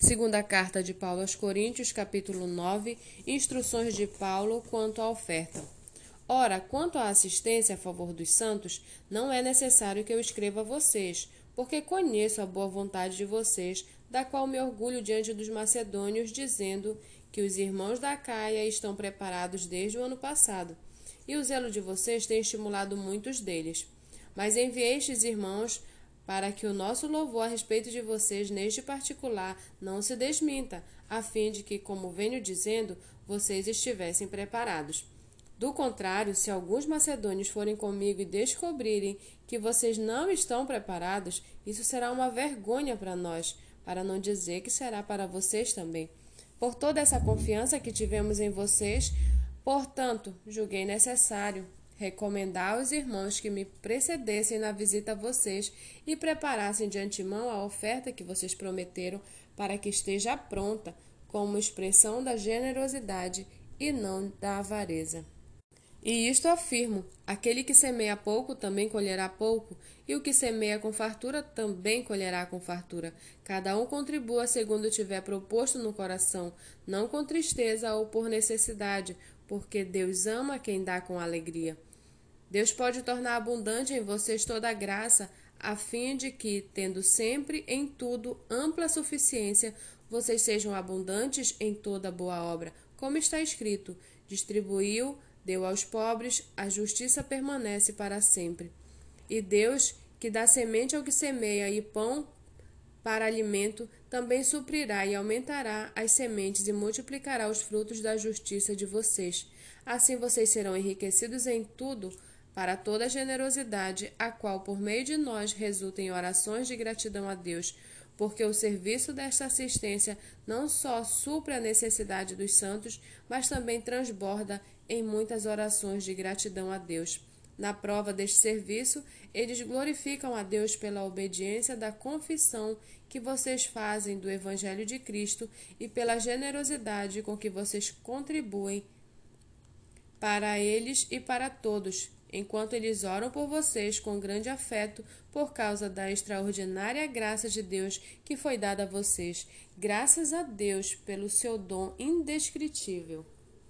Segunda carta de Paulo aos Coríntios, capítulo 9, instruções de Paulo quanto à oferta. Ora, quanto à assistência a favor dos santos, não é necessário que eu escreva a vocês, porque conheço a boa vontade de vocês, da qual me orgulho diante dos macedônios, dizendo que os irmãos da Caia estão preparados desde o ano passado, e o zelo de vocês tem estimulado muitos deles. Mas enviei estes irmãos para que o nosso louvor a respeito de vocês neste particular não se desminta, a fim de que, como venho dizendo, vocês estivessem preparados. Do contrário, se alguns macedônios forem comigo e descobrirem que vocês não estão preparados, isso será uma vergonha para nós, para não dizer que será para vocês também. Por toda essa confiança que tivemos em vocês, portanto, julguei necessário recomendar aos irmãos que me precedessem na visita a vocês e preparassem de antemão a oferta que vocês prometeram para que esteja pronta como expressão da generosidade e não da avareza. E isto afirmo: aquele que semeia pouco também colherá pouco, e o que semeia com fartura também colherá com fartura. Cada um contribua segundo tiver proposto no coração, não com tristeza ou por necessidade, porque Deus ama quem dá com alegria. Deus pode tornar abundante em vocês toda a graça, a fim de que, tendo sempre em tudo ampla suficiência, vocês sejam abundantes em toda boa obra, como está escrito: distribuiu, deu aos pobres, a justiça permanece para sempre. E Deus, que dá semente ao que semeia e pão para alimento, também suprirá e aumentará as sementes e multiplicará os frutos da justiça de vocês. Assim vocês serão enriquecidos em tudo para toda generosidade, a qual por meio de nós resulta em orações de gratidão a Deus, porque o serviço desta assistência não só supre a necessidade dos santos, mas também transborda em muitas orações de gratidão a Deus. Na prova deste serviço, eles glorificam a Deus pela obediência da confissão que vocês fazem do Evangelho de Cristo e pela generosidade com que vocês contribuem para eles e para todos, enquanto eles oram por vocês com grande afeto por causa da extraordinária graça de Deus que foi dada a vocês. Graças a Deus pelo seu dom indescritível.